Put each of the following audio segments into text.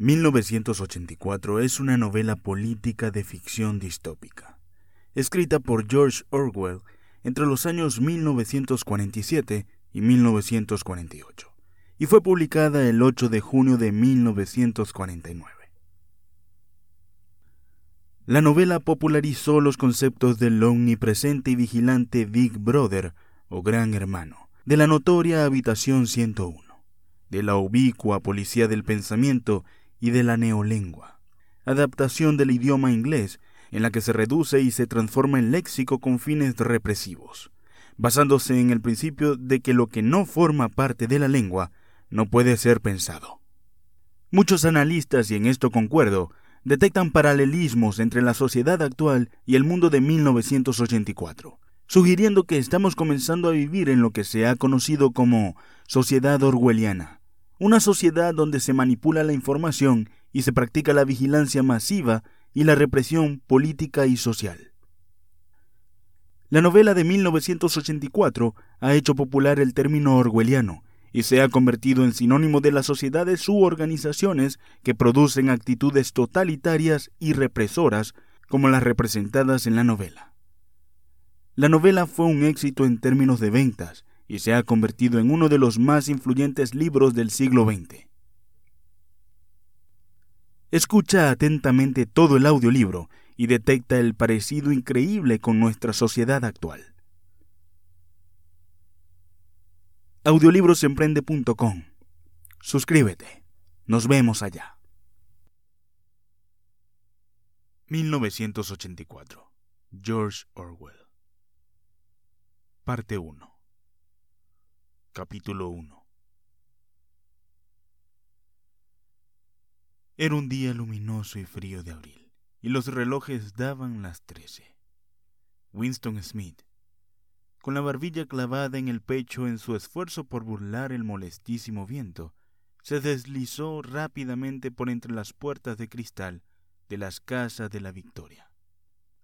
1984 es una novela política de ficción distópica, escrita por George Orwell entre los años 1947 y 1948, y fue publicada el 8 de junio de 1949. La novela popularizó los conceptos del omnipresente y vigilante Big Brother o Gran Hermano, de la notoria Habitación 101, de la ubicua Policía del Pensamiento y de la neolengua, adaptación del idioma inglés en la que se reduce y se transforma en léxico con fines represivos, basándose en el principio de que lo que no forma parte de la lengua no puede ser pensado. Muchos analistas, y en esto concuerdo, detectan paralelismos entre la sociedad actual y el mundo de 1984, sugiriendo que estamos comenzando a vivir en lo que se ha conocido como sociedad orwelliana, una sociedad donde se manipula la información y se practica la vigilancia masiva y la represión política y social. La novela de 1984 ha hecho popular el término orwelliano y se ha convertido en sinónimo de las sociedades u organizaciones que producen actitudes totalitarias y represoras como las representadas en la novela. La novela fue un éxito en términos de ventas y se ha convertido en uno de los más influyentes libros del siglo XX. Escucha atentamente todo el audiolibro y detecta el parecido increíble con nuestra sociedad actual. Audiolibrosemprende.com Suscríbete. Nos vemos allá. 1984. George Orwell. Parte 1. Capítulo 1 Era un día luminoso y frío de abril, y los relojes daban las trece. Winston Smith, con la barbilla clavada en el pecho en su esfuerzo por burlar el molestísimo viento, se deslizó rápidamente por entre las puertas de cristal de las casas de la Victoria,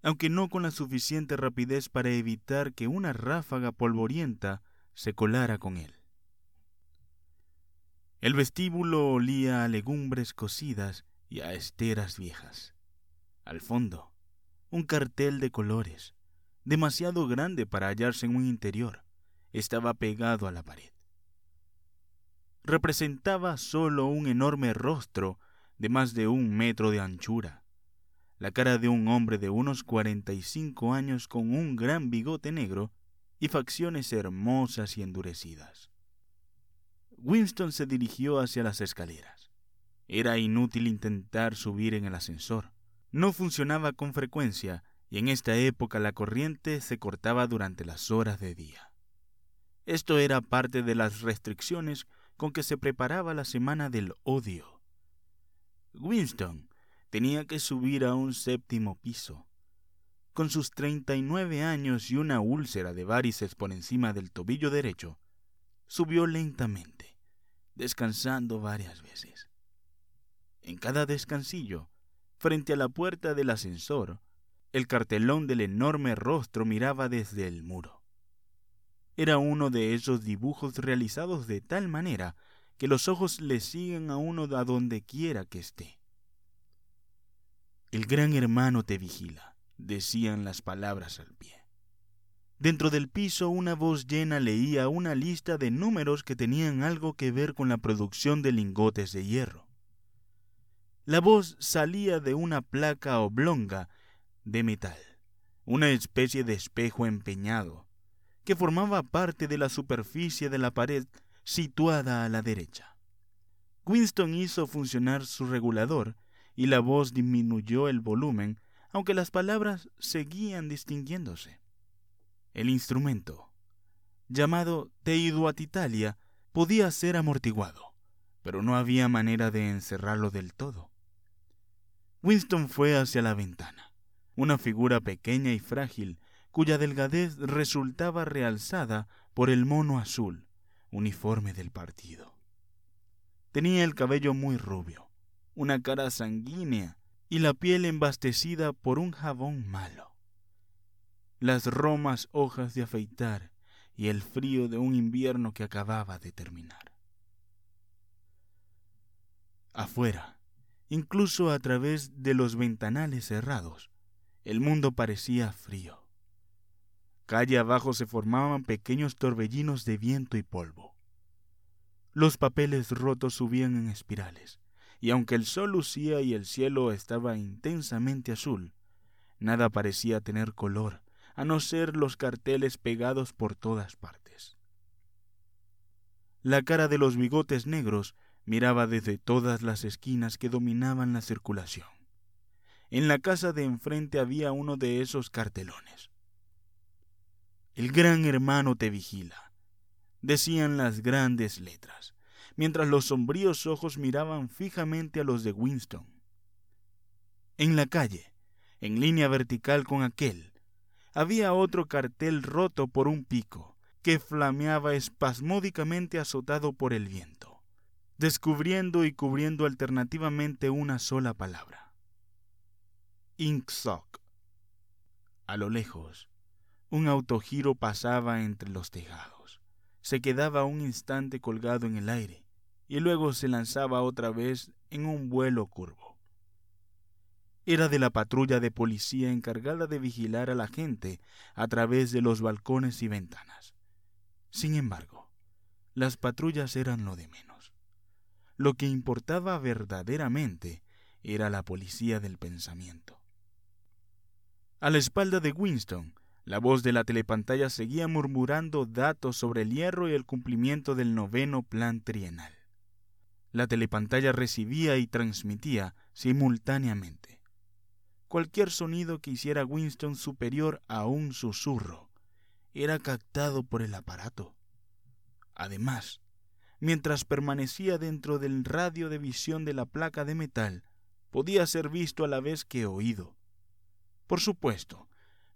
aunque no con la suficiente rapidez para evitar que una ráfaga polvorienta se colara con él. El vestíbulo olía a legumbres cocidas y a esteras viejas. Al fondo, un cartel de colores, demasiado grande para hallarse en un interior, estaba pegado a la pared. Representaba solo un enorme rostro de más de un metro de anchura, la cara de un hombre de unos cuarenta y cinco años con un gran bigote negro y facciones hermosas y endurecidas. Winston se dirigió hacia las escaleras. Era inútil intentar subir en el ascensor. No funcionaba con frecuencia y en esta época la corriente se cortaba durante las horas de día. Esto era parte de las restricciones con que se preparaba la semana del odio. Winston tenía que subir a un séptimo piso, con sus treinta y nueve años y una úlcera de varices por encima del tobillo derecho, subió lentamente, descansando varias veces. En cada descansillo, frente a la puerta del ascensor, el cartelón del enorme rostro miraba desde el muro. Era uno de esos dibujos realizados de tal manera que los ojos le siguen a uno a donde quiera que esté. El gran hermano te vigila decían las palabras al pie. Dentro del piso una voz llena leía una lista de números que tenían algo que ver con la producción de lingotes de hierro. La voz salía de una placa oblonga de metal, una especie de espejo empeñado, que formaba parte de la superficie de la pared situada a la derecha. Winston hizo funcionar su regulador y la voz disminuyó el volumen aunque las palabras seguían distinguiéndose. El instrumento, llamado Teiduatitalia, podía ser amortiguado, pero no había manera de encerrarlo del todo. Winston fue hacia la ventana, una figura pequeña y frágil, cuya delgadez resultaba realzada por el mono azul, uniforme del partido. Tenía el cabello muy rubio, una cara sanguínea y la piel embastecida por un jabón malo. Las romas hojas de afeitar y el frío de un invierno que acababa de terminar. Afuera, Incluso a través de los ventanales cerrados, el mundo parecía frío. Calle abajo se formaban pequeños torbellinos de viento y polvo. Los papeles rotos subían en espirales, y aunque el sol lucía y el cielo estaba intensamente azul, nada parecía tener color, a no ser los carteles pegados por todas partes. La cara de los bigotes negros miraba desde todas las esquinas que dominaban la circulación. En la casa de enfrente había uno de esos cartelones. El gran hermano te vigila, decían las grandes letras, mientras los sombríos ojos miraban fijamente a los de Winston. En la calle, en línea vertical con aquel, había otro cartel roto por un pico, que flameaba espasmódicamente azotado por el viento, descubriendo y cubriendo alternativamente una sola palabra. Inksock. A lo lejos, un autogiro pasaba entre los tejados. Se quedaba un instante colgado en el aire y luego se lanzaba otra vez en un vuelo curvo. Era de la patrulla de policía encargada de vigilar a la gente a través de los balcones y ventanas. Sin embargo, las patrullas eran lo de menos. Lo que importaba verdaderamente era la policía del pensamiento. A la espalda de Winston, la voz de la telepantalla seguía murmurando datos sobre el hierro y el cumplimiento del noveno plan trienal. La telepantalla recibía y transmitía simultáneamente. Cualquier sonido que hiciera Winston superior a un susurro era captado por el aparato. Además, mientras permanecía dentro del radio de visión de la placa de metal, podía ser visto a la vez que oído. Por supuesto,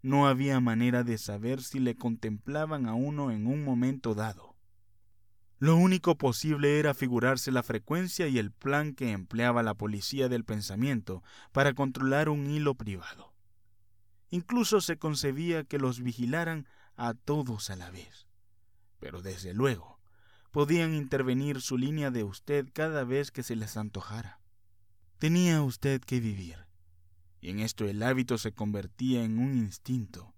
no había manera de saber si le contemplaban a uno en un momento dado. Lo único posible era figurarse la frecuencia y el plan que empleaba la policía del pensamiento para controlar un hilo privado. Incluso se concebía que los vigilaran a todos a la vez. Pero desde luego, podían intervenir su línea de usted cada vez que se les antojara. Tenía usted que vivir, y en esto el hábito se convertía en un instinto,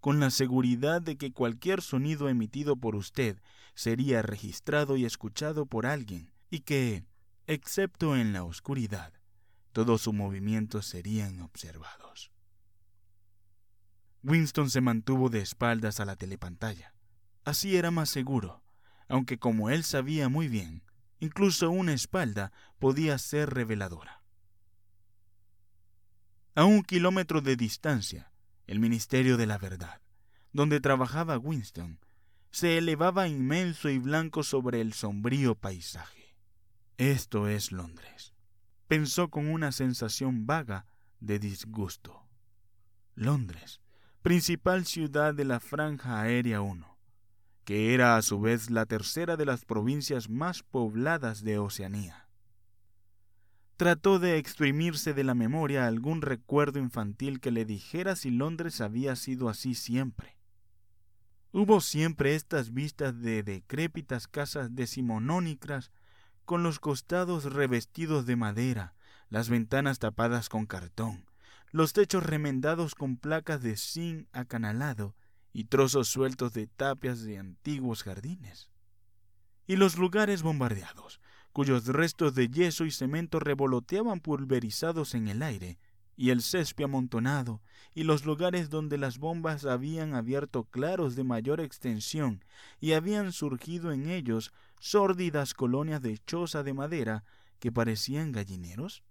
con la seguridad de que cualquier sonido emitido por usted sería registrado y escuchado por alguien, y que, excepto en la oscuridad, todos sus movimientos serían observados. Winston se mantuvo de espaldas a la telepantalla. Así era más seguro, aunque como él sabía muy bien, incluso una espalda podía ser reveladora. A un kilómetro de distancia, el Ministerio de la Verdad, donde trabajaba Winston, se elevaba inmenso y blanco sobre el sombrío paisaje. Esto es Londres, pensó con una sensación vaga de disgusto. Londres, principal ciudad de la Franja Aérea 1, que era a su vez la tercera de las provincias más pobladas de Oceanía trató de exprimirse de la memoria algún recuerdo infantil que le dijera si Londres había sido así siempre. Hubo siempre estas vistas de decrépitas casas decimonónicas con los costados revestidos de madera, las ventanas tapadas con cartón, los techos remendados con placas de zinc acanalado y trozos sueltos de tapias de antiguos jardines. Y los lugares bombardeados, cuyos restos de yeso y cemento revoloteaban pulverizados en el aire, y el césped amontonado, y los lugares donde las bombas habían abierto claros de mayor extensión, y habían surgido en ellos sórdidas colonias de choza de madera que parecían gallineros?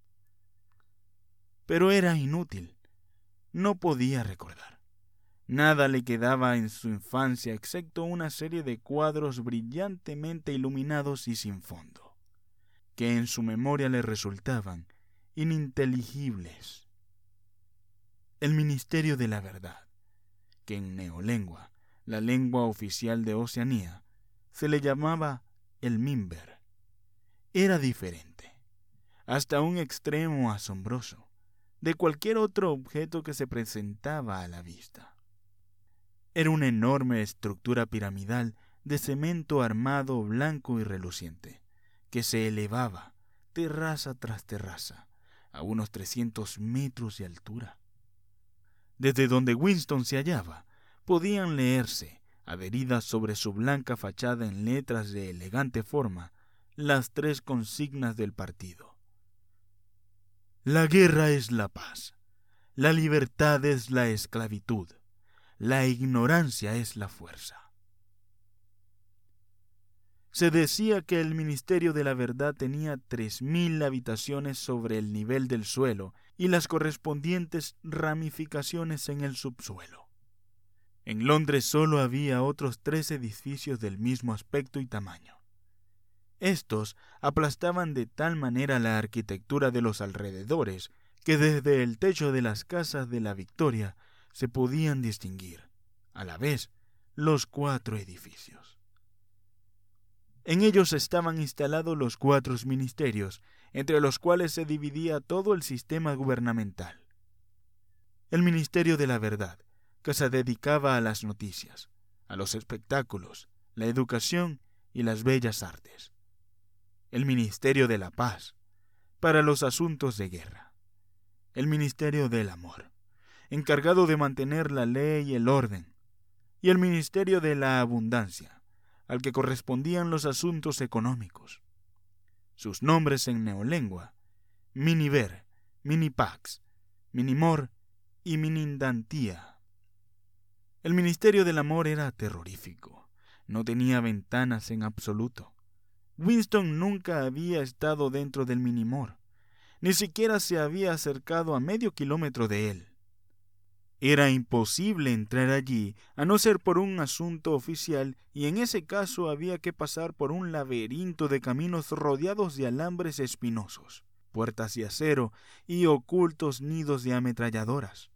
Pero era inútil. No podía recordar. Nada le quedaba en su infancia excepto una serie de cuadros brillantemente iluminados y sin fondo que en su memoria le resultaban ininteligibles. El Ministerio de la Verdad, que en neolengua, la lengua oficial de Oceanía, se le llamaba el Mimber, era diferente, hasta un extremo asombroso, de cualquier otro objeto que se presentaba a la vista. Era una enorme estructura piramidal de cemento armado blanco y reluciente, que se elevaba, terraza tras terraza, a unos 300 metros de altura. Desde donde Winston se hallaba, podían leerse, adheridas sobre su blanca fachada en letras de elegante forma, las tres consignas del partido. La guerra es la paz, la libertad es la esclavitud, la ignorancia es la fuerza. Se decía que el Ministerio de la Verdad tenía tres mil habitaciones sobre el nivel del suelo y las correspondientes ramificaciones en el subsuelo. En Londres solo había otros tres edificios del mismo aspecto y tamaño. Estos aplastaban de tal manera la arquitectura de los alrededores que desde el techo de las casas de la Victoria se podían distinguir, a la vez, los cuatro edificios. En ellos estaban instalados los cuatro ministerios, entre los cuales se dividía todo el sistema gubernamental. El Ministerio de la Verdad, que se dedicaba a las noticias, a los espectáculos, la educación y las bellas artes. El Ministerio de la Paz, para los asuntos de guerra. El Ministerio del Amor, encargado de mantener la ley y el orden. Y el Ministerio de la Abundancia, al que correspondían los asuntos económicos. Sus nombres en neolengua, Miniver, Minipax, Minimor y Minindantía. El ministerio del amor era terrorífico, no tenía ventanas en absoluto. Winston nunca había estado dentro del Minimor, ni siquiera se había acercado a medio kilómetro de él. Era imposible entrar allí a no ser por un asunto oficial y en ese caso había que pasar por un laberinto de caminos rodeados de alambres espinosos, puertas de acero y ocultos nidos de ametralladoras.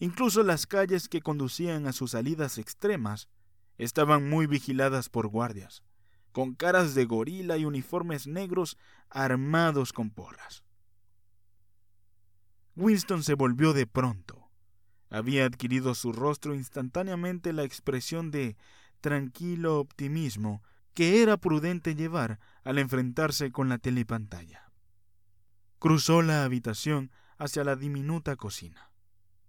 Incluso las calles que conducían a sus salidas extremas estaban muy vigiladas por guardias, con caras de gorila y uniformes negros armados con porras. Winston se volvió de pronto había adquirido su rostro instantáneamente la expresión de tranquilo optimismo que era prudente llevar al enfrentarse con la telepantalla. Cruzó la habitación hacia la diminuta cocina.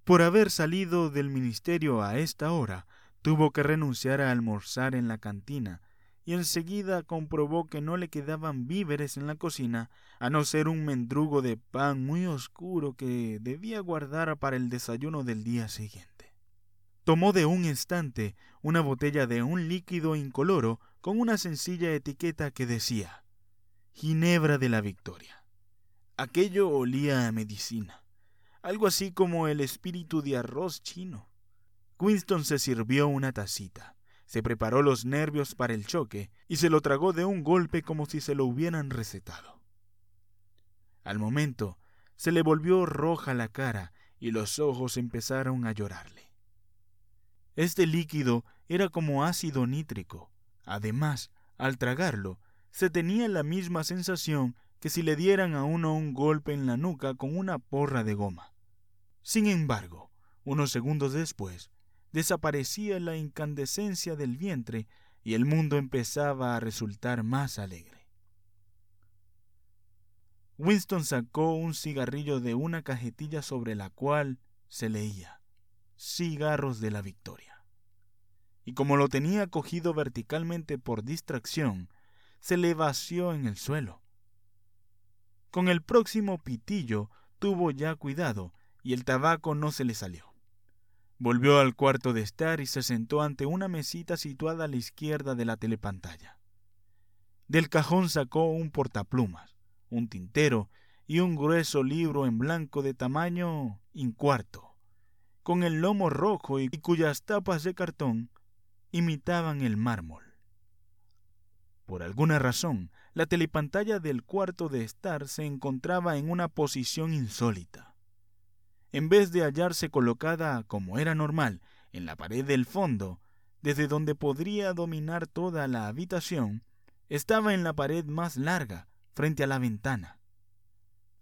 Por haber salido del ministerio a esta hora, tuvo que renunciar a almorzar en la cantina y enseguida comprobó que no le quedaban víveres en la cocina, a no ser un mendrugo de pan muy oscuro que debía guardar para el desayuno del día siguiente. Tomó de un instante una botella de un líquido incoloro con una sencilla etiqueta que decía Ginebra de la Victoria. Aquello olía a medicina, algo así como el espíritu de arroz chino. Winston se sirvió una tacita se preparó los nervios para el choque y se lo tragó de un golpe como si se lo hubieran recetado. Al momento se le volvió roja la cara y los ojos empezaron a llorarle. Este líquido era como ácido nítrico. Además, al tragarlo, se tenía la misma sensación que si le dieran a uno un golpe en la nuca con una porra de goma. Sin embargo, unos segundos después, desaparecía la incandescencia del vientre y el mundo empezaba a resultar más alegre. Winston sacó un cigarrillo de una cajetilla sobre la cual se leía Cigarros de la Victoria. Y como lo tenía cogido verticalmente por distracción, se le vació en el suelo. Con el próximo pitillo tuvo ya cuidado y el tabaco no se le salió. Volvió al cuarto de estar y se sentó ante una mesita situada a la izquierda de la telepantalla. Del cajón sacó un portaplumas, un tintero y un grueso libro en blanco de tamaño incuarto, con el lomo rojo y cuyas tapas de cartón imitaban el mármol. Por alguna razón, la telepantalla del cuarto de estar se encontraba en una posición insólita en vez de hallarse colocada, como era normal, en la pared del fondo, desde donde podría dominar toda la habitación, estaba en la pared más larga, frente a la ventana.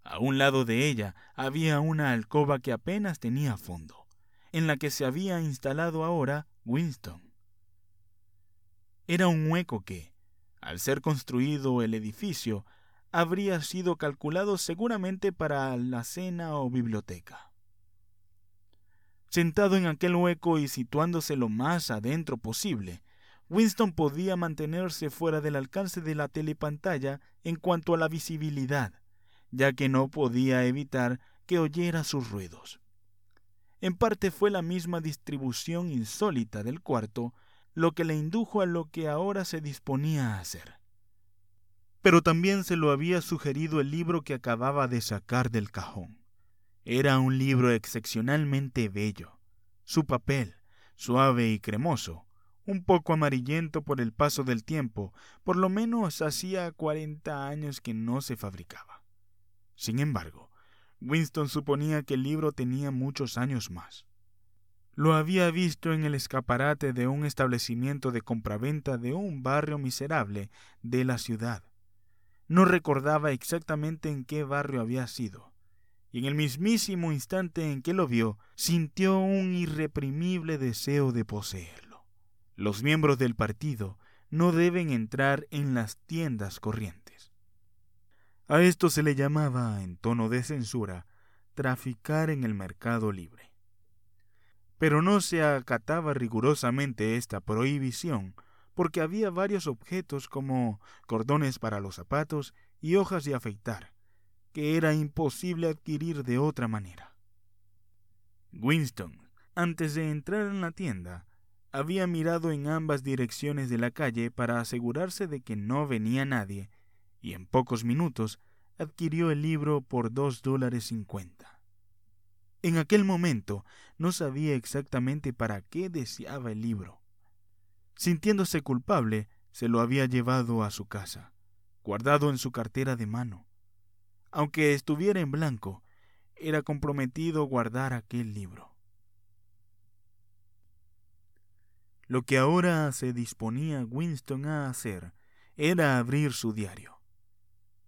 A un lado de ella había una alcoba que apenas tenía fondo, en la que se había instalado ahora Winston. Era un hueco que, al ser construido el edificio, habría sido calculado seguramente para la cena o biblioteca. Sentado en aquel hueco y situándose lo más adentro posible, Winston podía mantenerse fuera del alcance de la telepantalla en cuanto a la visibilidad, ya que no podía evitar que oyera sus ruidos. En parte fue la misma distribución insólita del cuarto lo que le indujo a lo que ahora se disponía a hacer. Pero también se lo había sugerido el libro que acababa de sacar del cajón. Era un libro excepcionalmente bello. Su papel, suave y cremoso, un poco amarillento por el paso del tiempo, por lo menos hacía cuarenta años que no se fabricaba. Sin embargo, Winston suponía que el libro tenía muchos años más. Lo había visto en el escaparate de un establecimiento de compraventa de un barrio miserable de la ciudad. No recordaba exactamente en qué barrio había sido, y en el mismísimo instante en que lo vio, sintió un irreprimible deseo de poseerlo. Los miembros del partido no deben entrar en las tiendas corrientes. A esto se le llamaba, en tono de censura, traficar en el mercado libre. Pero no se acataba rigurosamente esta prohibición, porque había varios objetos como cordones para los zapatos y hojas de afeitar, que era imposible adquirir de otra manera. Winston, antes de entrar en la tienda, había mirado en ambas direcciones de la calle para asegurarse de que no venía nadie, y en pocos minutos adquirió el libro por dos dólares cincuenta. En aquel momento no sabía exactamente para qué deseaba el libro. Sintiéndose culpable, se lo había llevado a su casa, guardado en su cartera de mano. Aunque estuviera en blanco, era comprometido guardar aquel libro. Lo que ahora se disponía Winston a hacer era abrir su diario.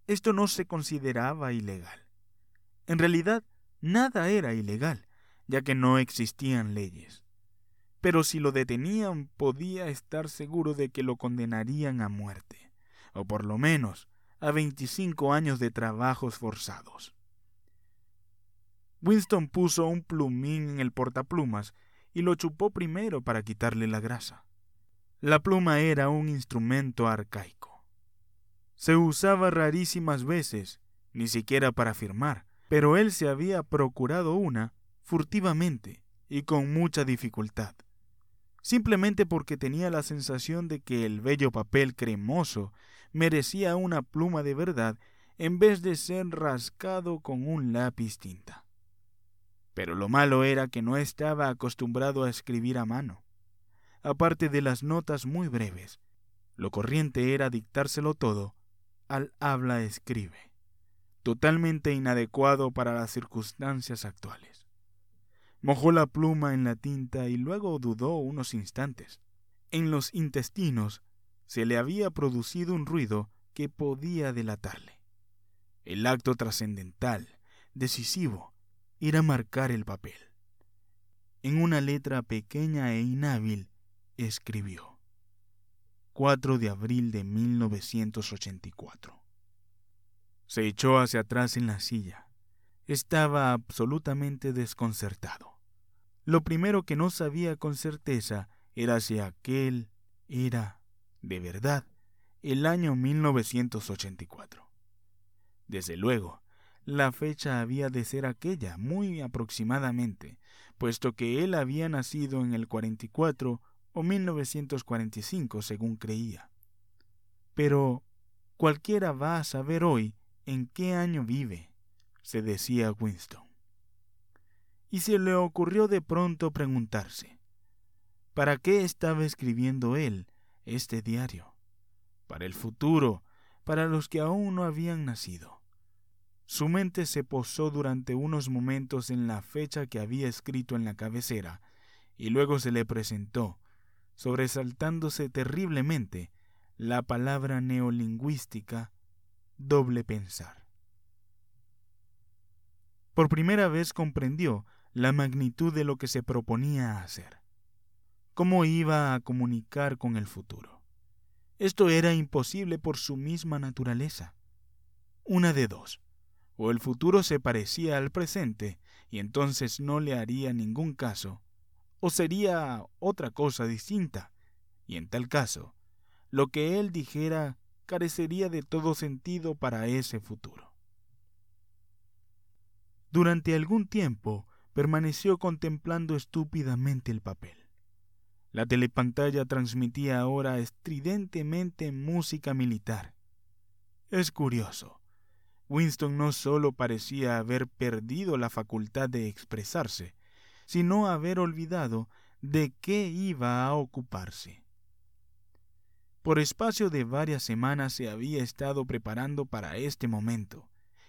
Esto no se consideraba ilegal. En realidad, Nada era ilegal, ya que no existían leyes. Pero si lo detenían podía estar seguro de que lo condenarían a muerte, o por lo menos a 25 años de trabajos forzados. Winston puso un plumín en el portaplumas y lo chupó primero para quitarle la grasa. La pluma era un instrumento arcaico. Se usaba rarísimas veces, ni siquiera para firmar, pero él se había procurado una furtivamente y con mucha dificultad, simplemente porque tenía la sensación de que el bello papel cremoso merecía una pluma de verdad en vez de ser rascado con un lápiz tinta. Pero lo malo era que no estaba acostumbrado a escribir a mano. Aparte de las notas muy breves, lo corriente era dictárselo todo al habla escribe totalmente inadecuado para las circunstancias actuales. Mojó la pluma en la tinta y luego dudó unos instantes. En los intestinos se le había producido un ruido que podía delatarle. El acto trascendental, decisivo, era marcar el papel. En una letra pequeña e inhábil escribió 4 de abril de 1984. Se echó hacia atrás en la silla. Estaba absolutamente desconcertado. Lo primero que no sabía con certeza era si aquel era, de verdad, el año 1984. Desde luego, la fecha había de ser aquella, muy aproximadamente, puesto que él había nacido en el 44 o 1945, según creía. Pero cualquiera va a saber hoy ¿En qué año vive? se decía Winston. Y se le ocurrió de pronto preguntarse, ¿para qué estaba escribiendo él este diario? Para el futuro, para los que aún no habían nacido. Su mente se posó durante unos momentos en la fecha que había escrito en la cabecera, y luego se le presentó, sobresaltándose terriblemente, la palabra neolingüística doble pensar. Por primera vez comprendió la magnitud de lo que se proponía hacer. ¿Cómo iba a comunicar con el futuro? Esto era imposible por su misma naturaleza. Una de dos. O el futuro se parecía al presente y entonces no le haría ningún caso, o sería otra cosa distinta, y en tal caso, lo que él dijera carecería de todo sentido para ese futuro. Durante algún tiempo permaneció contemplando estúpidamente el papel. La telepantalla transmitía ahora estridentemente música militar. Es curioso. Winston no solo parecía haber perdido la facultad de expresarse, sino haber olvidado de qué iba a ocuparse. Por espacio de varias semanas se había estado preparando para este momento,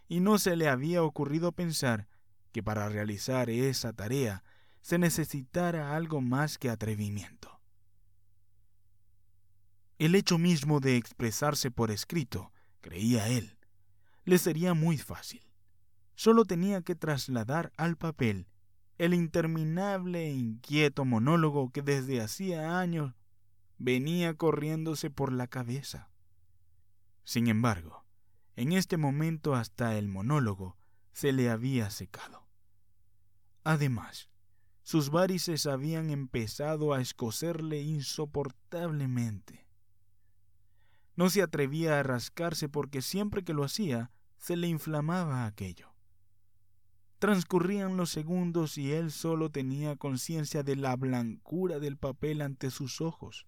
y no se le había ocurrido pensar que para realizar esa tarea se necesitara algo más que atrevimiento. El hecho mismo de expresarse por escrito, creía él, le sería muy fácil. Solo tenía que trasladar al papel el interminable e inquieto monólogo que desde hacía años venía corriéndose por la cabeza. Sin embargo, en este momento hasta el monólogo se le había secado. Además, sus varices habían empezado a escocerle insoportablemente. No se atrevía a rascarse porque siempre que lo hacía se le inflamaba aquello. Transcurrían los segundos y él solo tenía conciencia de la blancura del papel ante sus ojos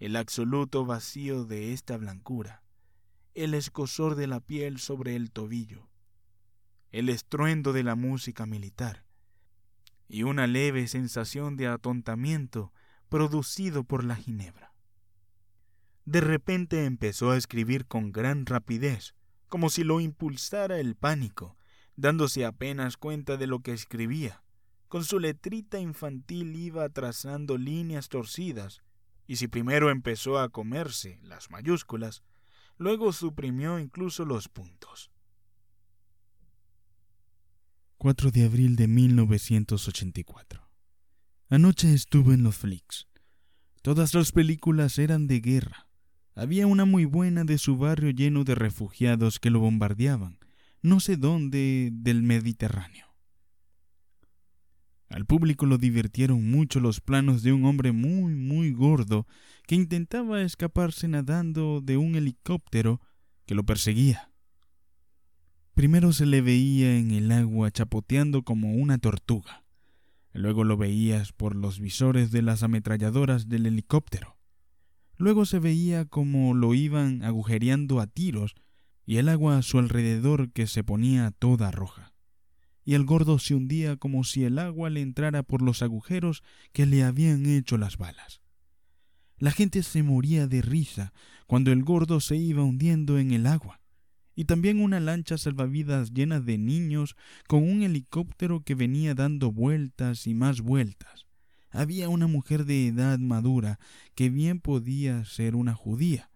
el absoluto vacío de esta blancura, el escosor de la piel sobre el tobillo, el estruendo de la música militar y una leve sensación de atontamiento producido por la ginebra. De repente empezó a escribir con gran rapidez, como si lo impulsara el pánico, dándose apenas cuenta de lo que escribía. Con su letrita infantil iba trazando líneas torcidas y si primero empezó a comerse las mayúsculas, luego suprimió incluso los puntos. 4 de abril de 1984. Anoche estuve en los flicks. Todas las películas eran de guerra. Había una muy buena de su barrio lleno de refugiados que lo bombardeaban, no sé dónde, del Mediterráneo. Al público lo divirtieron mucho los planos de un hombre muy, muy gordo que intentaba escaparse nadando de un helicóptero que lo perseguía. Primero se le veía en el agua chapoteando como una tortuga. Luego lo veías por los visores de las ametralladoras del helicóptero. Luego se veía como lo iban agujereando a tiros y el agua a su alrededor que se ponía toda roja y el gordo se hundía como si el agua le entrara por los agujeros que le habían hecho las balas. La gente se moría de risa cuando el gordo se iba hundiendo en el agua, y también una lancha salvavidas llena de niños con un helicóptero que venía dando vueltas y más vueltas. Había una mujer de edad madura que bien podía ser una judía,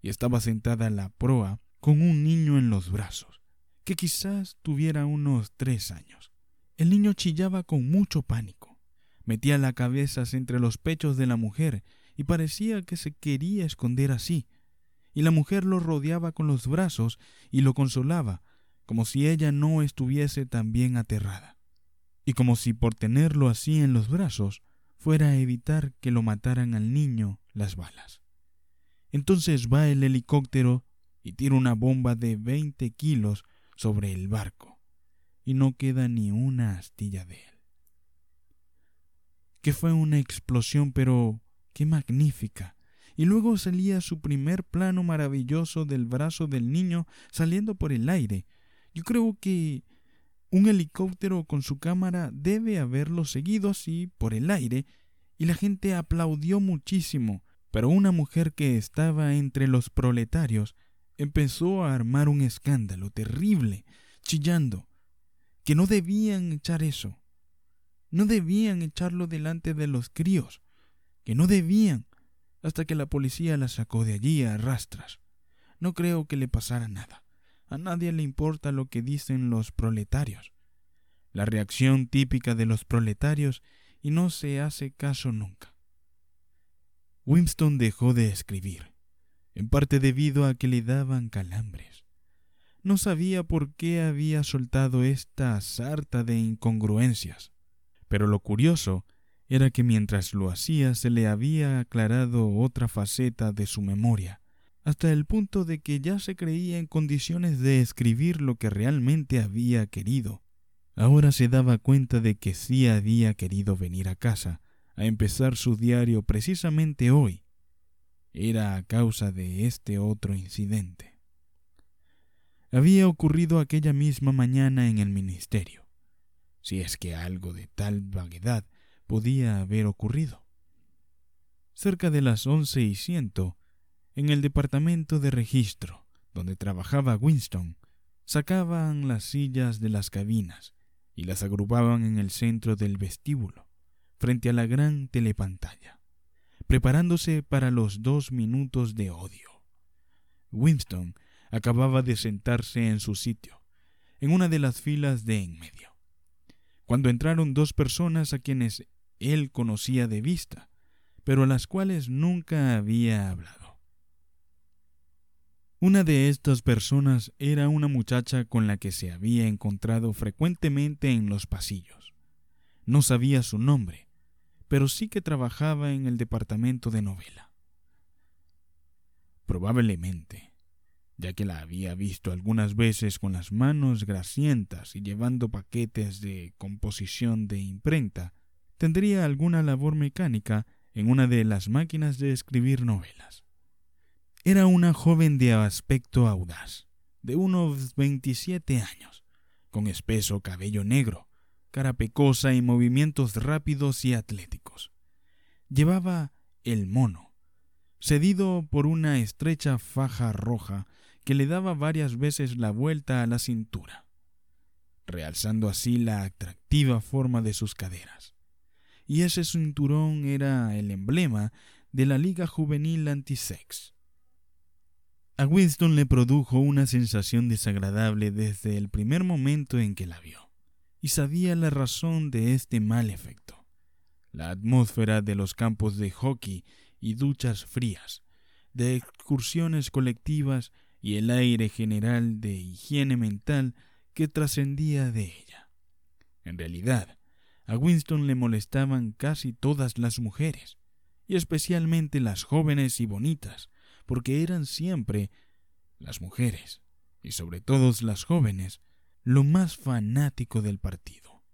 y estaba sentada en la proa con un niño en los brazos que quizás tuviera unos tres años. El niño chillaba con mucho pánico. Metía la cabeza entre los pechos de la mujer y parecía que se quería esconder así. Y la mujer lo rodeaba con los brazos y lo consolaba, como si ella no estuviese también aterrada. Y como si por tenerlo así en los brazos fuera a evitar que lo mataran al niño las balas. Entonces va el helicóptero y tira una bomba de veinte kilos sobre el barco y no queda ni una astilla de él. Que fue una explosión, pero qué magnífica. Y luego salía su primer plano maravilloso del brazo del niño saliendo por el aire. Yo creo que un helicóptero con su cámara debe haberlo seguido así por el aire, y la gente aplaudió muchísimo, pero una mujer que estaba entre los proletarios empezó a armar un escándalo terrible, chillando, que no debían echar eso, no debían echarlo delante de los críos, que no debían, hasta que la policía la sacó de allí a rastras. No creo que le pasara nada. A nadie le importa lo que dicen los proletarios. La reacción típica de los proletarios y no se hace caso nunca. Winston dejó de escribir en parte debido a que le daban calambres. no sabía por qué había soltado esta sarta de incongruencias. Pero lo curioso era que mientras lo hacía se le había aclarado otra faceta de su memoria, hasta el punto de que ya se creía en condiciones de escribir lo que realmente había querido. Ahora se daba cuenta de que sí había querido venir a casa, a empezar su diario precisamente hoy. Era a causa de este otro incidente. Había ocurrido aquella misma mañana en el ministerio, si es que algo de tal vaguedad podía haber ocurrido. Cerca de las once y ciento, en el departamento de registro, donde trabajaba Winston, sacaban las sillas de las cabinas y las agrupaban en el centro del vestíbulo, frente a la gran telepantalla, preparándose para los dos minutos de odio. Winston acababa de sentarse en su sitio, en una de las filas de en medio, cuando entraron dos personas a quienes él conocía de vista, pero a las cuales nunca había hablado. Una de estas personas era una muchacha con la que se había encontrado frecuentemente en los pasillos. No sabía su nombre, pero sí que trabajaba en el departamento de novela. Probablemente, ya que la había visto algunas veces con las manos grasientas y llevando paquetes de composición de imprenta, tendría alguna labor mecánica en una de las máquinas de escribir novelas. Era una joven de aspecto audaz, de unos 27 años, con espeso cabello negro, cara pecosa y movimientos rápidos y atléticos. Llevaba el mono, cedido por una estrecha faja roja que le daba varias veces la vuelta a la cintura, realzando así la atractiva forma de sus caderas. Y ese cinturón era el emblema de la Liga Juvenil Antisex a Winston le produjo una sensación desagradable desde el primer momento en que la vio, y sabía la razón de este mal efecto. La atmósfera de los campos de hockey y duchas frías, de excursiones colectivas y el aire general de higiene mental que trascendía de ella. En realidad, a Winston le molestaban casi todas las mujeres, y especialmente las jóvenes y bonitas, porque eran siempre las mujeres, y sobre todo las jóvenes, lo más fanático del partido,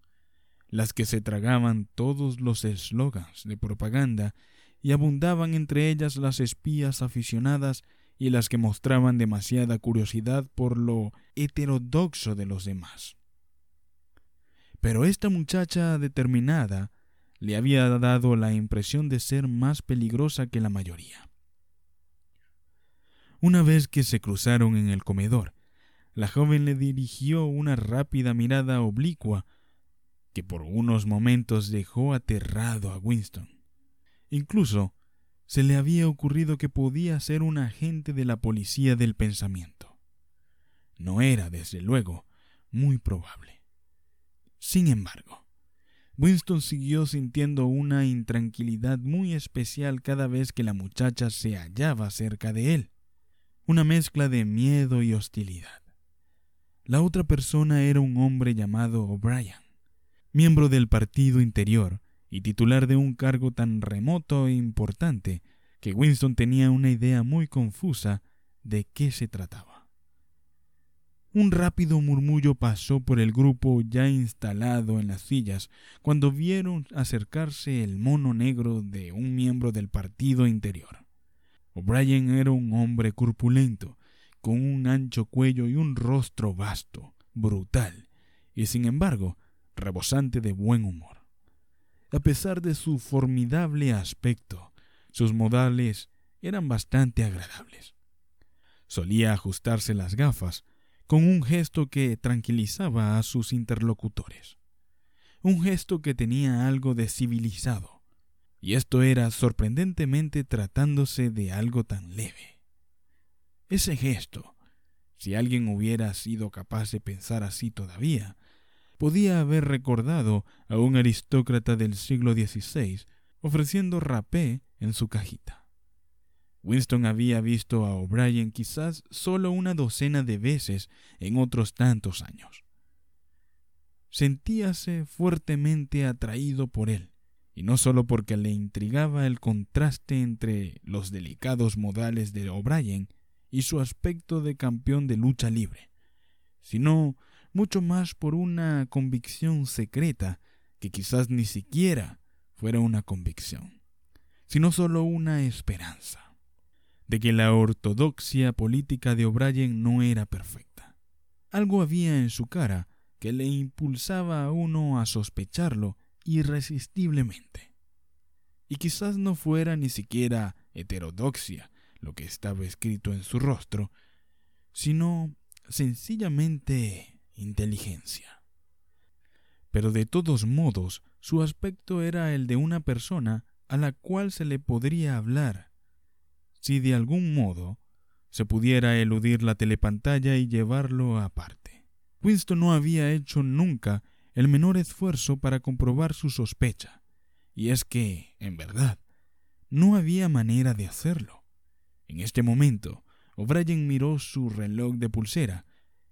las que se tragaban todos los eslogans de propaganda y abundaban entre ellas las espías aficionadas y las que mostraban demasiada curiosidad por lo heterodoxo de los demás. Pero esta muchacha determinada le había dado la impresión de ser más peligrosa que la mayoría. Una vez que se cruzaron en el comedor, la joven le dirigió una rápida mirada oblicua que por unos momentos dejó aterrado a Winston. Incluso se le había ocurrido que podía ser un agente de la policía del pensamiento. No era, desde luego, muy probable. Sin embargo, Winston siguió sintiendo una intranquilidad muy especial cada vez que la muchacha se hallaba cerca de él una mezcla de miedo y hostilidad. La otra persona era un hombre llamado O'Brien, miembro del partido interior y titular de un cargo tan remoto e importante que Winston tenía una idea muy confusa de qué se trataba. Un rápido murmullo pasó por el grupo ya instalado en las sillas cuando vieron acercarse el mono negro de un miembro del partido interior. O'Brien era un hombre corpulento, con un ancho cuello y un rostro vasto, brutal, y sin embargo rebosante de buen humor. A pesar de su formidable aspecto, sus modales eran bastante agradables. Solía ajustarse las gafas con un gesto que tranquilizaba a sus interlocutores, un gesto que tenía algo de civilizado, y esto era sorprendentemente tratándose de algo tan leve. Ese gesto, si alguien hubiera sido capaz de pensar así todavía, podía haber recordado a un aristócrata del siglo XVI ofreciendo rapé en su cajita. Winston había visto a O'Brien quizás solo una docena de veces en otros tantos años. Sentíase fuertemente atraído por él, y no solo porque le intrigaba el contraste entre los delicados modales de O'Brien y su aspecto de campeón de lucha libre, sino mucho más por una convicción secreta que quizás ni siquiera fuera una convicción, sino solo una esperanza de que la ortodoxia política de O'Brien no era perfecta. Algo había en su cara que le impulsaba a uno a sospecharlo irresistiblemente. Y quizás no fuera ni siquiera heterodoxia lo que estaba escrito en su rostro, sino sencillamente inteligencia. Pero de todos modos, su aspecto era el de una persona a la cual se le podría hablar, si de algún modo se pudiera eludir la telepantalla y llevarlo aparte. Winston no había hecho nunca el menor esfuerzo para comprobar su sospecha, y es que, en verdad, no había manera de hacerlo. En este momento, O'Brien miró su reloj de pulsera,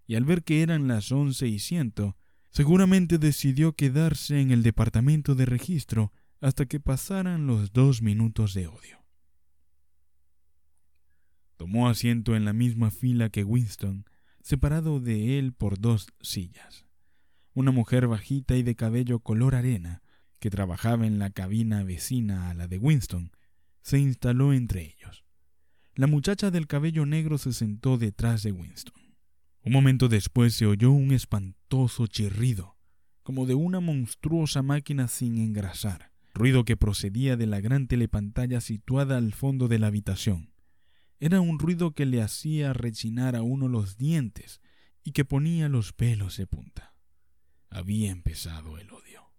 y al ver que eran las once y ciento, seguramente decidió quedarse en el departamento de registro hasta que pasaran los dos minutos de odio. Tomó asiento en la misma fila que Winston, separado de él por dos sillas. Una mujer bajita y de cabello color arena, que trabajaba en la cabina vecina a la de Winston, se instaló entre ellos. La muchacha del cabello negro se sentó detrás de Winston. Un momento después se oyó un espantoso chirrido, como de una monstruosa máquina sin engrasar, ruido que procedía de la gran telepantalla situada al fondo de la habitación. Era un ruido que le hacía rechinar a uno los dientes y que ponía los pelos de punta. Había empezado el odio.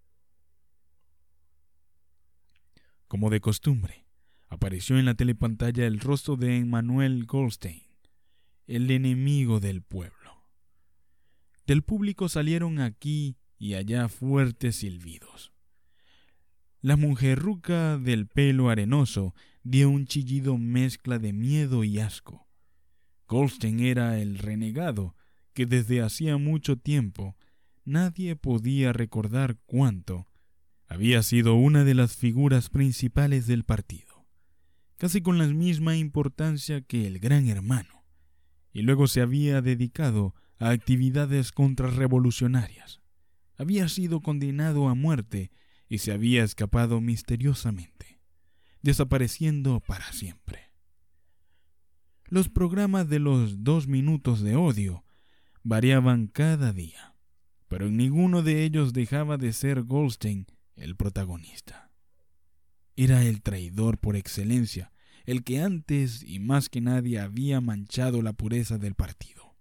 Como de costumbre, apareció en la telepantalla el rostro de Emmanuel Goldstein, el enemigo del pueblo. Del público salieron aquí y allá fuertes silbidos. La mujerruca del pelo arenoso dio un chillido mezcla de miedo y asco. Goldstein era el renegado que desde hacía mucho tiempo nadie podía recordar cuánto había sido una de las figuras principales del partido, casi con la misma importancia que el gran hermano, y luego se había dedicado a actividades contrarrevolucionarias. Había sido condenado a muerte y se había escapado misteriosamente desapareciendo para siempre. Los programas de los dos minutos de odio variaban cada día, pero en ninguno de ellos dejaba de ser Goldstein el protagonista. Era el traidor por excelencia, el que antes y más que nadie había manchado la pureza del partido.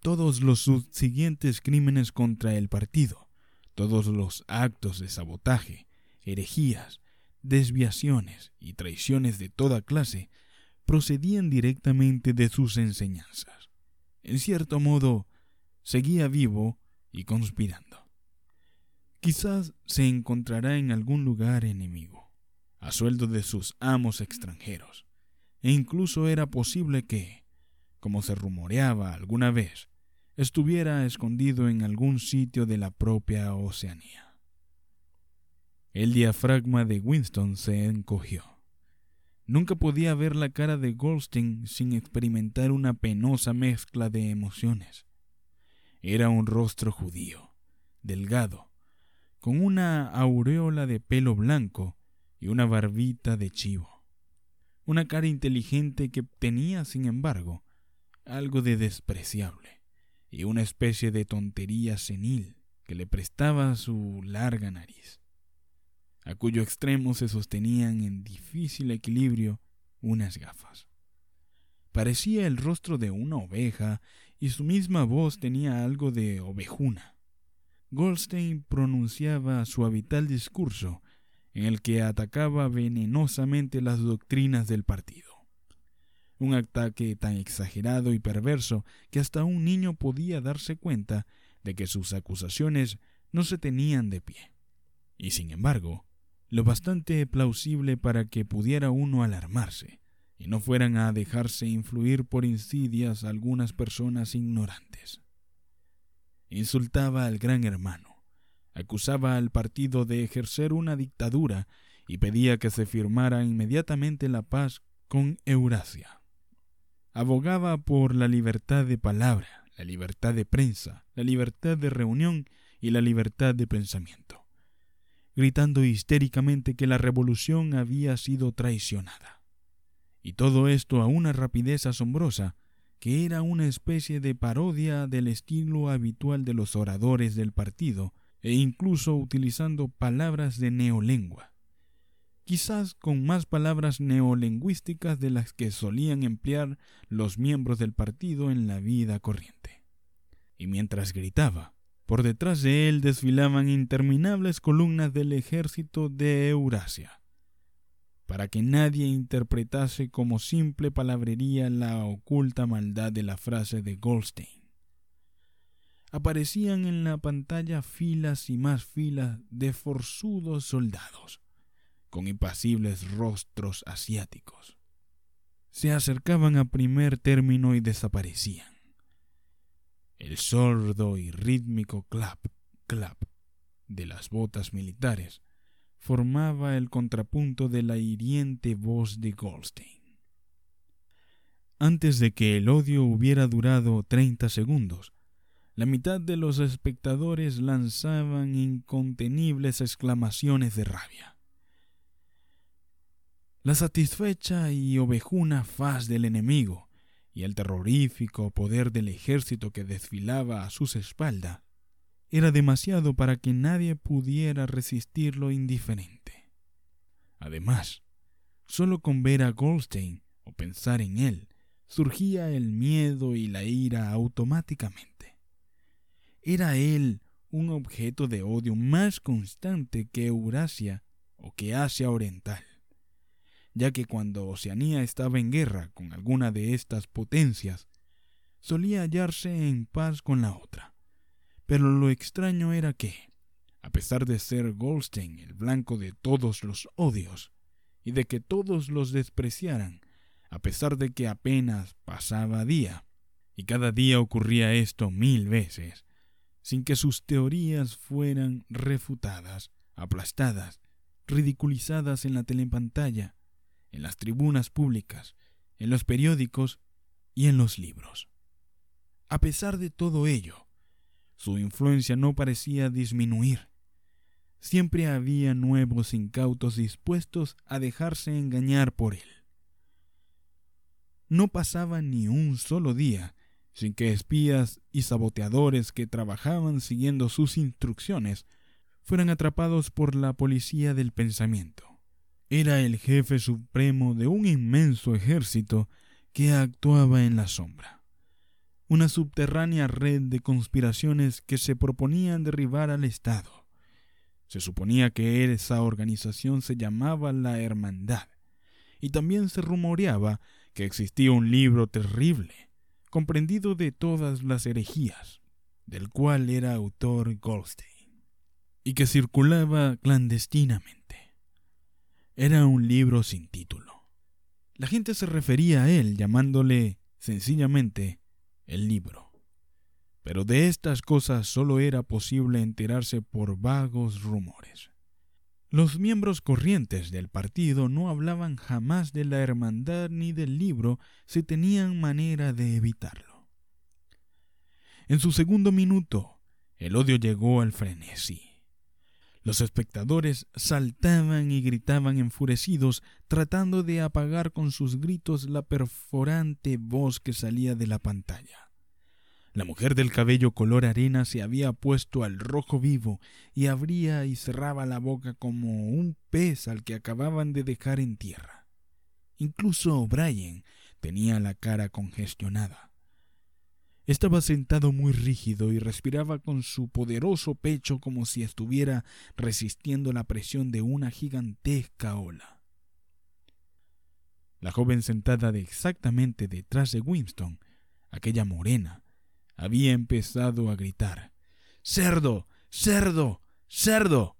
Todos los subsiguientes crímenes contra el partido, todos los actos de sabotaje, herejías, desviaciones y traiciones de toda clase procedían directamente de sus enseñanzas. En cierto modo, seguía vivo y conspirando. Quizás se encontrará en algún lugar enemigo, a sueldo de sus amos extranjeros, e incluso era posible que, como se rumoreaba alguna vez, estuviera escondido en algún sitio de la propia Oceanía. El diafragma de Winston se encogió. Nunca podía ver la cara de Goldstein sin experimentar una penosa mezcla de emociones. Era un rostro judío, delgado, con una aureola de pelo blanco y una barbita de chivo. Una cara inteligente que tenía, sin embargo, algo de despreciable y una especie de tontería senil que le prestaba su larga nariz a cuyo extremo se sostenían en difícil equilibrio unas gafas. Parecía el rostro de una oveja y su misma voz tenía algo de ovejuna. Goldstein pronunciaba su habitual discurso en el que atacaba venenosamente las doctrinas del partido. Un ataque tan exagerado y perverso que hasta un niño podía darse cuenta de que sus acusaciones no se tenían de pie. Y sin embargo, lo bastante plausible para que pudiera uno alarmarse, y no fueran a dejarse influir por insidias algunas personas ignorantes. Insultaba al gran hermano, acusaba al partido de ejercer una dictadura y pedía que se firmara inmediatamente la paz con Eurasia. Abogaba por la libertad de palabra, la libertad de prensa, la libertad de reunión y la libertad de pensamiento, gritando histéricamente que la revolución había sido traicionada. Y todo esto a una rapidez asombrosa, que era una especie de parodia del estilo habitual de los oradores del partido, e incluso utilizando palabras de neolengua, quizás con más palabras neolingüísticas de las que solían emplear los miembros del partido en la vida corriente. Y mientras gritaba, por detrás de él desfilaban interminables columnas del ejército de Eurasia, para que nadie interpretase como simple palabrería la oculta maldad de la frase de Goldstein. Aparecían en la pantalla filas y más filas de forzudos soldados, con impasibles rostros asiáticos. Se acercaban a primer término y desaparecían. El sordo y rítmico clap, clap de las botas militares formaba el contrapunto de la hiriente voz de Goldstein. Antes de que el odio hubiera durado treinta segundos, la mitad de los espectadores lanzaban incontenibles exclamaciones de rabia. La satisfecha y ovejuna faz del enemigo y el terrorífico poder del ejército que desfilaba a sus espaldas era demasiado para que nadie pudiera resistirlo indiferente. Además, solo con ver a Goldstein o pensar en él, surgía el miedo y la ira automáticamente. Era él un objeto de odio más constante que Eurasia o que Asia Oriental ya que cuando Oceanía estaba en guerra con alguna de estas potencias, solía hallarse en paz con la otra. Pero lo extraño era que, a pesar de ser Goldstein el blanco de todos los odios, y de que todos los despreciaran, a pesar de que apenas pasaba día, y cada día ocurría esto mil veces, sin que sus teorías fueran refutadas, aplastadas, ridiculizadas en la telepantalla, en las tribunas públicas, en los periódicos y en los libros. A pesar de todo ello, su influencia no parecía disminuir. Siempre había nuevos incautos dispuestos a dejarse engañar por él. No pasaba ni un solo día sin que espías y saboteadores que trabajaban siguiendo sus instrucciones fueran atrapados por la policía del pensamiento. Era el jefe supremo de un inmenso ejército que actuaba en la sombra. Una subterránea red de conspiraciones que se proponían derribar al Estado. Se suponía que esa organización se llamaba la Hermandad, y también se rumoreaba que existía un libro terrible, comprendido de todas las herejías, del cual era autor Goldstein, y que circulaba clandestinamente. Era un libro sin título. La gente se refería a él llamándole sencillamente el libro. Pero de estas cosas solo era posible enterarse por vagos rumores. Los miembros corrientes del partido no hablaban jamás de la hermandad ni del libro si tenían manera de evitarlo. En su segundo minuto, el odio llegó al frenesí. Los espectadores saltaban y gritaban enfurecidos, tratando de apagar con sus gritos la perforante voz que salía de la pantalla. La mujer del cabello color arena se había puesto al rojo vivo y abría y cerraba la boca como un pez al que acababan de dejar en tierra. Incluso O'Brien tenía la cara congestionada. Estaba sentado muy rígido y respiraba con su poderoso pecho como si estuviera resistiendo la presión de una gigantesca ola. La joven sentada de exactamente detrás de Winston, aquella morena, había empezado a gritar ¡Cerdo! ¡Cerdo! ¡Cerdo!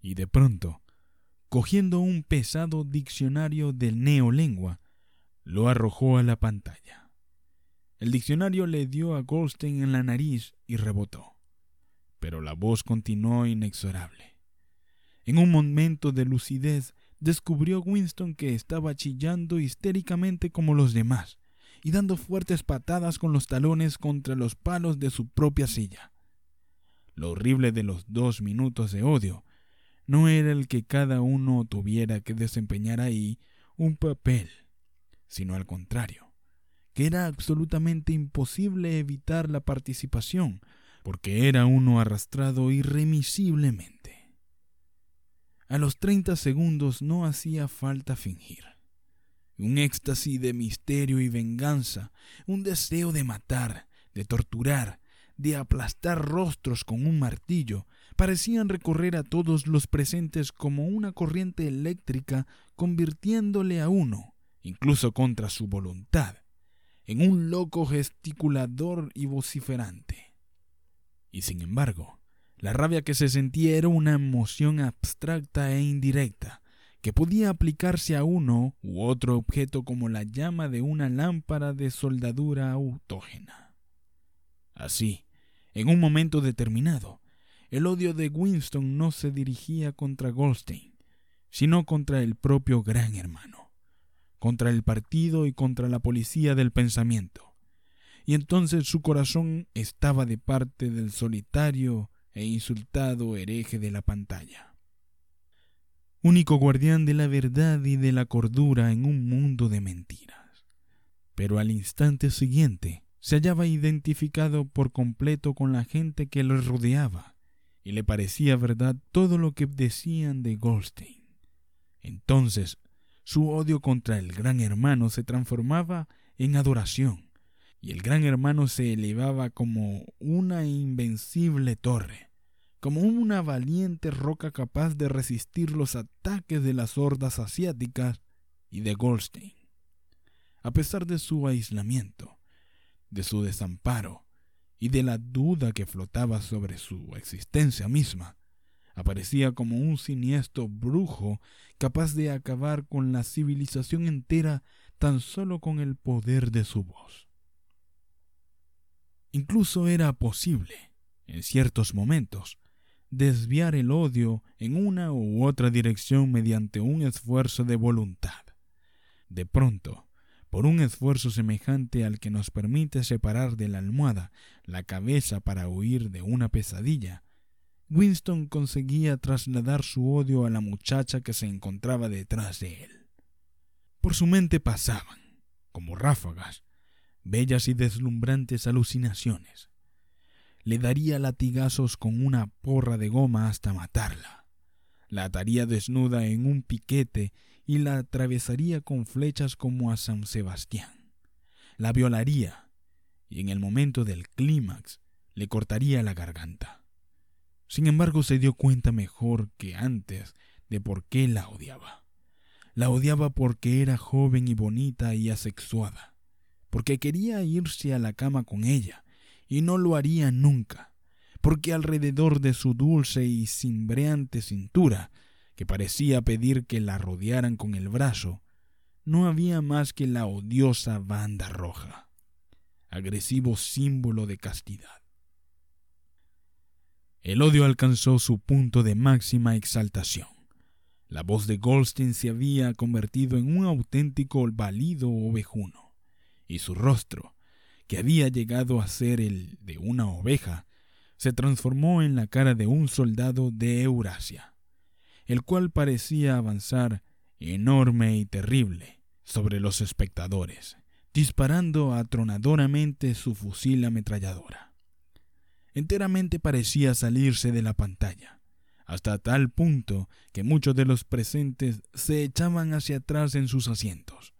Y de pronto, cogiendo un pesado diccionario de neolengua, lo arrojó a la pantalla. El diccionario le dio a Goldstein en la nariz y rebotó. Pero la voz continuó inexorable. En un momento de lucidez descubrió Winston que estaba chillando histéricamente como los demás y dando fuertes patadas con los talones contra los palos de su propia silla. Lo horrible de los dos minutos de odio no era el que cada uno tuviera que desempeñar ahí un papel, sino al contrario, que era absolutamente imposible evitar la participación, porque era uno arrastrado irremisiblemente. A los treinta segundos no hacía falta fingir un éxtasis de misterio y venganza, un deseo de matar, de torturar, de aplastar rostros con un martillo, parecían recorrer a todos los presentes como una corriente eléctrica, convirtiéndole a uno, incluso contra su voluntad, en un loco gesticulador y vociferante. Y sin embargo, la rabia que se sentía era una emoción abstracta e indirecta, que podía aplicarse a uno u otro objeto como la llama de una lámpara de soldadura autógena. Así, en un momento determinado, el odio de Winston no se dirigía contra Goldstein, sino contra el propio gran hermano, contra el partido y contra la policía del pensamiento. Y entonces su corazón estaba de parte del solitario e insultado hereje de la pantalla único guardián de la verdad y de la cordura en un mundo de mentiras. Pero al instante siguiente se hallaba identificado por completo con la gente que lo rodeaba, y le parecía verdad todo lo que decían de Goldstein. Entonces su odio contra el gran hermano se transformaba en adoración, y el gran hermano se elevaba como una invencible torre, como una valiente roca capaz de resistir los ataques de las hordas asiáticas y de Goldstein. A pesar de su aislamiento, de su desamparo y de la duda que flotaba sobre su existencia misma, aparecía como un siniestro brujo capaz de acabar con la civilización entera tan solo con el poder de su voz. Incluso era posible, en ciertos momentos, desviar el odio en una u otra dirección mediante un esfuerzo de voluntad. De pronto, por un esfuerzo semejante al que nos permite separar de la almohada la cabeza para huir de una pesadilla, Winston conseguía trasladar su odio a la muchacha que se encontraba detrás de él. Por su mente pasaban, como ráfagas, bellas y deslumbrantes alucinaciones le daría latigazos con una porra de goma hasta matarla. La ataría desnuda en un piquete y la atravesaría con flechas como a San Sebastián. La violaría y en el momento del clímax le cortaría la garganta. Sin embargo, se dio cuenta mejor que antes de por qué la odiaba. La odiaba porque era joven y bonita y asexuada, porque quería irse a la cama con ella y no lo haría nunca, porque alrededor de su dulce y cimbreante cintura, que parecía pedir que la rodearan con el brazo, no había más que la odiosa banda roja, agresivo símbolo de castidad. El odio alcanzó su punto de máxima exaltación. La voz de Goldstein se había convertido en un auténtico balido ovejuno, y su rostro, que había llegado a ser el de una oveja, se transformó en la cara de un soldado de Eurasia, el cual parecía avanzar enorme y terrible sobre los espectadores, disparando atronadoramente su fusil ametralladora. Enteramente parecía salirse de la pantalla, hasta tal punto que muchos de los presentes se echaban hacia atrás en sus asientos.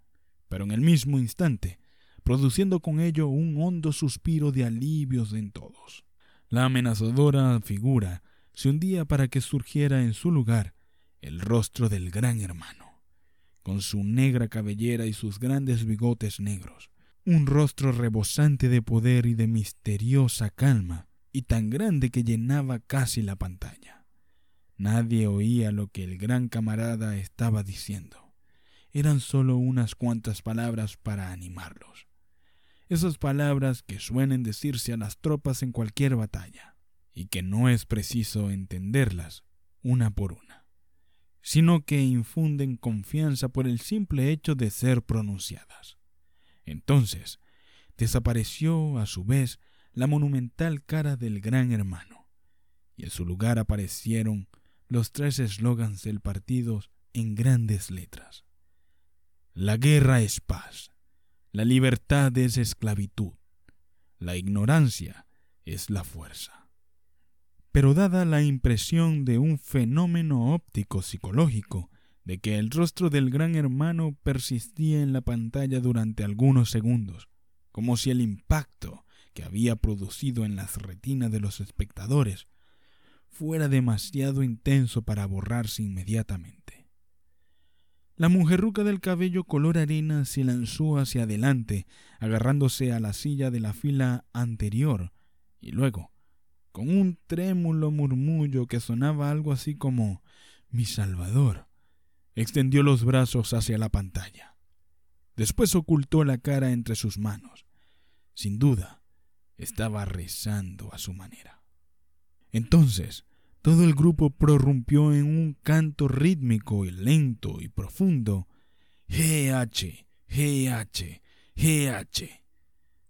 Pero en el mismo instante produciendo con ello un hondo suspiro de alivios en todos. La amenazadora figura se hundía para que surgiera en su lugar el rostro del gran hermano, con su negra cabellera y sus grandes bigotes negros, un rostro rebosante de poder y de misteriosa calma, y tan grande que llenaba casi la pantalla. Nadie oía lo que el gran camarada estaba diciendo. eran solo unas cuantas palabras para animarlos. Esas palabras que suelen decirse a las tropas en cualquier batalla, y que no es preciso entenderlas una por una, sino que infunden confianza por el simple hecho de ser pronunciadas. Entonces, desapareció a su vez la monumental cara del gran hermano, y en su lugar aparecieron los tres eslogans del partido en grandes letras. La guerra es paz, la libertad es esclavitud, la ignorancia es la fuerza. Pero dada la impresión de un fenómeno óptico psicológico, de que el rostro del gran hermano persistía en la pantalla durante algunos segundos, como si el impacto que había producido en las retinas de los espectadores fuera demasiado intenso para borrarse inmediatamente. La mujerruca del cabello color arena se lanzó hacia adelante, agarrándose a la silla de la fila anterior, y luego, con un trémulo murmullo que sonaba algo así como Mi Salvador, extendió los brazos hacia la pantalla. Después ocultó la cara entre sus manos. Sin duda, estaba rezando a su manera. Entonces, todo el grupo prorrumpió en un canto rítmico y lento y profundo. GH, GH, GH,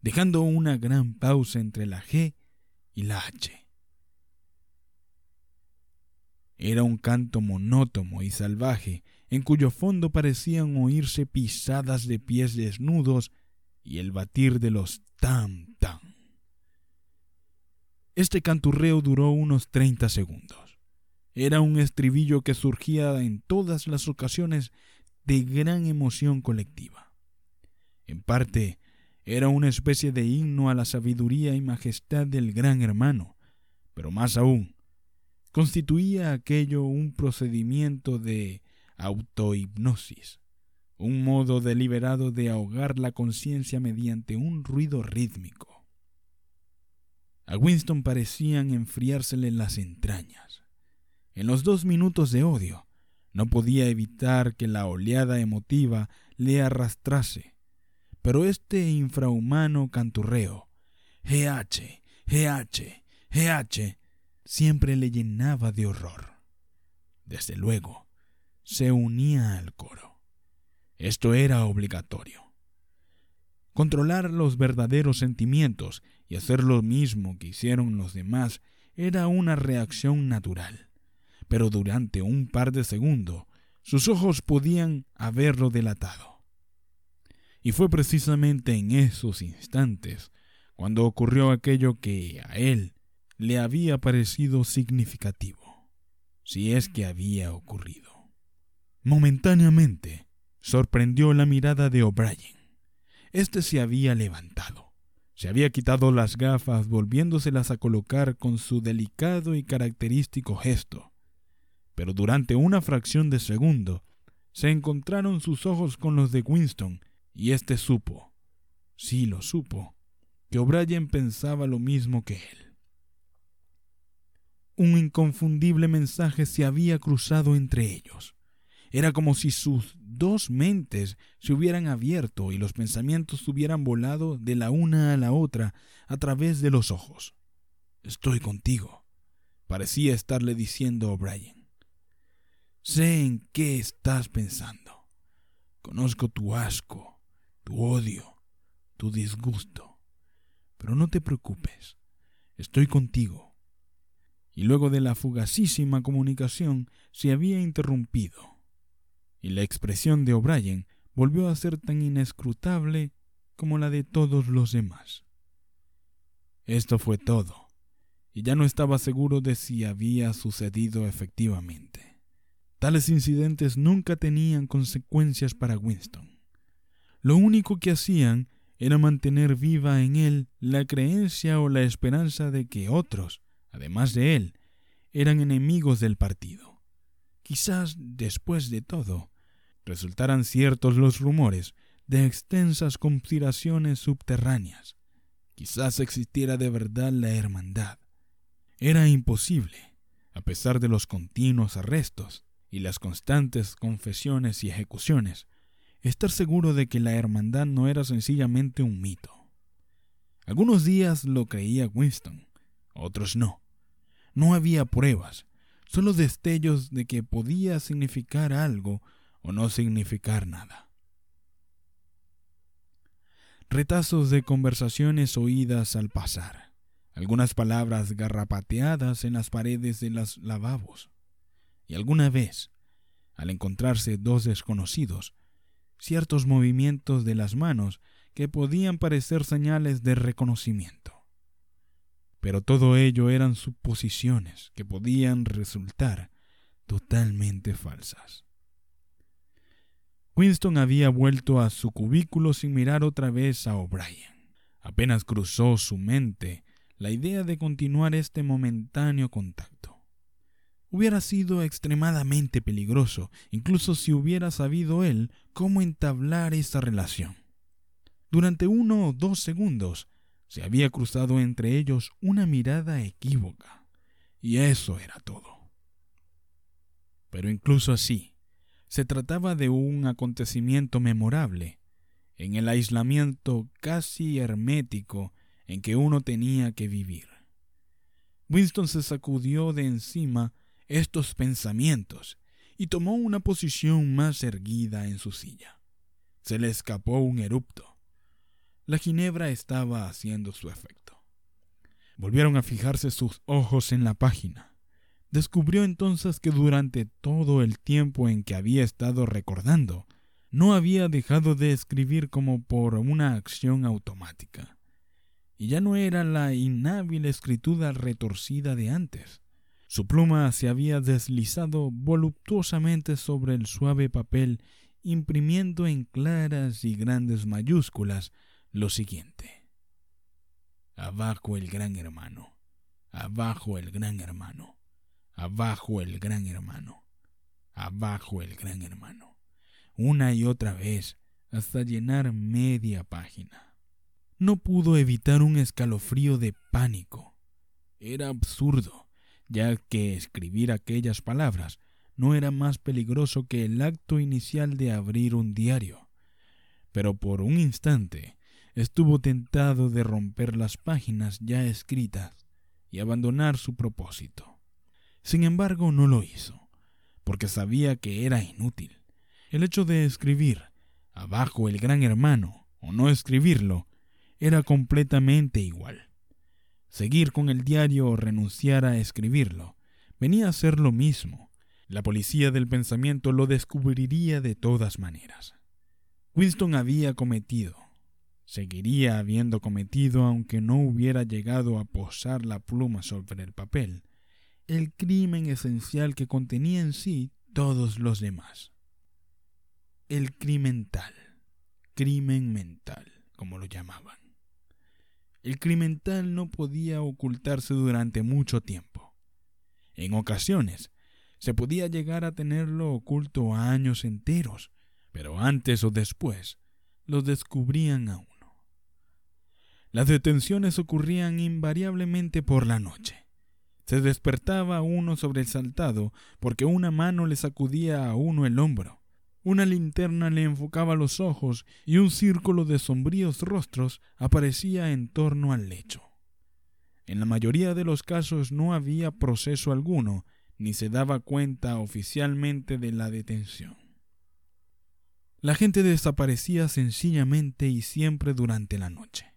dejando una gran pausa entre la G y la H. Era un canto monótono y salvaje, en cuyo fondo parecían oírse pisadas de pies desnudos y el batir de los tam tam. Este canturreo duró unos 30 segundos. Era un estribillo que surgía en todas las ocasiones de gran emoción colectiva. En parte, era una especie de himno a la sabiduría y majestad del gran hermano, pero más aún, constituía aquello un procedimiento de autohipnosis, un modo deliberado de ahogar la conciencia mediante un ruido rítmico. A Winston parecían enfriársele las entrañas. En los dos minutos de odio, no podía evitar que la oleada emotiva le arrastrase. Pero este infrahumano canturreo, GH, GH, GH, siempre le llenaba de horror. Desde luego, se unía al coro. Esto era obligatorio. Controlar los verdaderos sentimientos y hacer lo mismo que hicieron los demás era una reacción natural. Pero durante un par de segundos sus ojos podían haberlo delatado. Y fue precisamente en esos instantes cuando ocurrió aquello que a él le había parecido significativo, si es que había ocurrido. Momentáneamente sorprendió la mirada de O'Brien. Este se había levantado. Se había quitado las gafas, volviéndoselas a colocar con su delicado y característico gesto. Pero durante una fracción de segundo se encontraron sus ojos con los de Winston, y éste supo, sí lo supo, que O'Brien pensaba lo mismo que él. Un inconfundible mensaje se había cruzado entre ellos. Era como si sus dos mentes se hubieran abierto y los pensamientos hubieran volado de la una a la otra a través de los ojos. Estoy contigo, parecía estarle diciendo O'Brien. Sé en qué estás pensando. Conozco tu asco, tu odio, tu disgusto. Pero no te preocupes, estoy contigo. Y luego de la fugacísima comunicación se había interrumpido y la expresión de O'Brien volvió a ser tan inescrutable como la de todos los demás. Esto fue todo, y ya no estaba seguro de si había sucedido efectivamente. Tales incidentes nunca tenían consecuencias para Winston. Lo único que hacían era mantener viva en él la creencia o la esperanza de que otros, además de él, eran enemigos del partido. Quizás, después de todo, resultaran ciertos los rumores de extensas conspiraciones subterráneas. Quizás existiera de verdad la hermandad. Era imposible, a pesar de los continuos arrestos y las constantes confesiones y ejecuciones, estar seguro de que la hermandad no era sencillamente un mito. Algunos días lo creía Winston, otros no. No había pruebas, solo destellos de que podía significar algo o no significar nada. Retazos de conversaciones oídas al pasar, algunas palabras garrapateadas en las paredes de los lavabos, y alguna vez, al encontrarse dos desconocidos, ciertos movimientos de las manos que podían parecer señales de reconocimiento. Pero todo ello eran suposiciones que podían resultar totalmente falsas. Winston había vuelto a su cubículo sin mirar otra vez a O'Brien. Apenas cruzó su mente la idea de continuar este momentáneo contacto. Hubiera sido extremadamente peligroso, incluso si hubiera sabido él cómo entablar esa relación. Durante uno o dos segundos se había cruzado entre ellos una mirada equívoca, y eso era todo. Pero incluso así, se trataba de un acontecimiento memorable, en el aislamiento casi hermético en que uno tenía que vivir. Winston se sacudió de encima estos pensamientos y tomó una posición más erguida en su silla. Se le escapó un erupto. La ginebra estaba haciendo su efecto. Volvieron a fijarse sus ojos en la página. Descubrió entonces que durante todo el tiempo en que había estado recordando, no había dejado de escribir como por una acción automática. Y ya no era la inhábil escritura retorcida de antes. Su pluma se había deslizado voluptuosamente sobre el suave papel, imprimiendo en claras y grandes mayúsculas lo siguiente. Abajo el gran hermano. Abajo el gran hermano. Abajo el gran hermano. Abajo el gran hermano. Una y otra vez hasta llenar media página. No pudo evitar un escalofrío de pánico. Era absurdo, ya que escribir aquellas palabras no era más peligroso que el acto inicial de abrir un diario. Pero por un instante estuvo tentado de romper las páginas ya escritas y abandonar su propósito. Sin embargo, no lo hizo, porque sabía que era inútil. El hecho de escribir abajo el gran hermano o no escribirlo era completamente igual. Seguir con el diario o renunciar a escribirlo venía a ser lo mismo. La policía del pensamiento lo descubriría de todas maneras. Winston había cometido, seguiría habiendo cometido aunque no hubiera llegado a posar la pluma sobre el papel, el crimen esencial que contenía en sí todos los demás. El crimental, crimen mental, como lo llamaban. El crimental no podía ocultarse durante mucho tiempo. En ocasiones, se podía llegar a tenerlo oculto años enteros, pero antes o después lo descubrían a uno. Las detenciones ocurrían invariablemente por la noche. Se despertaba uno sobresaltado porque una mano le sacudía a uno el hombro. Una linterna le enfocaba los ojos y un círculo de sombríos rostros aparecía en torno al lecho. En la mayoría de los casos no había proceso alguno, ni se daba cuenta oficialmente de la detención. La gente desaparecía sencillamente y siempre durante la noche.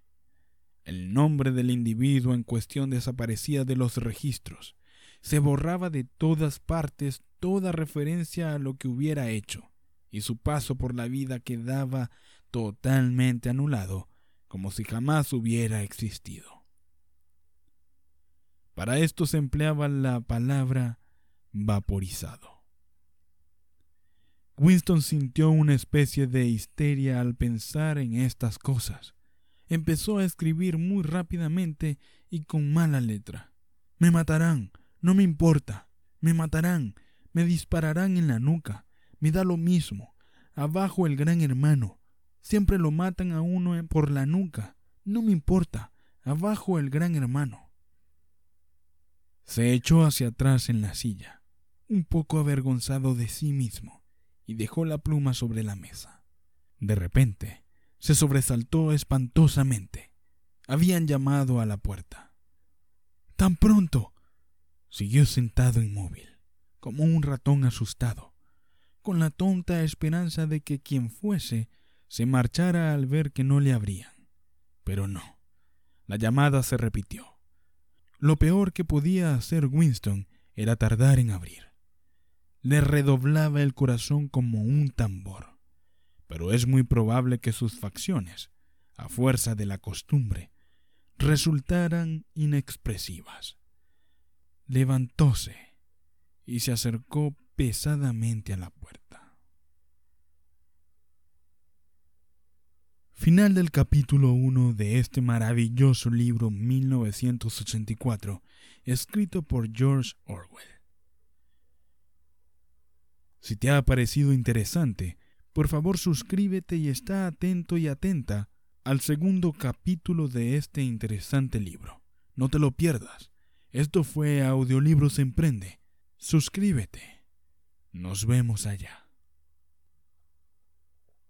El nombre del individuo en cuestión desaparecía de los registros. Se borraba de todas partes toda referencia a lo que hubiera hecho, y su paso por la vida quedaba totalmente anulado, como si jamás hubiera existido. Para esto se empleaba la palabra vaporizado. Winston sintió una especie de histeria al pensar en estas cosas empezó a escribir muy rápidamente y con mala letra. Me matarán, no me importa, me matarán, me dispararán en la nuca, me da lo mismo. Abajo el gran hermano, siempre lo matan a uno por la nuca, no me importa, abajo el gran hermano. Se echó hacia atrás en la silla, un poco avergonzado de sí mismo, y dejó la pluma sobre la mesa. De repente, se sobresaltó espantosamente. Habían llamado a la puerta. ¡Tan pronto! Siguió sentado inmóvil, como un ratón asustado, con la tonta esperanza de que quien fuese se marchara al ver que no le abrían. Pero no. La llamada se repitió. Lo peor que podía hacer Winston era tardar en abrir. Le redoblaba el corazón como un tambor, pero es muy probable que sus facciones, a fuerza de la costumbre, resultaran inexpresivas. Levantóse y se acercó pesadamente a la puerta. Final del capítulo 1 de este maravilloso libro 1984, escrito por George Orwell. Si te ha parecido interesante, por favor suscríbete y está atento y atenta al segundo capítulo de este interesante libro. No te lo pierdas. Esto fue Audiolibros Emprende. Suscríbete. Nos vemos allá.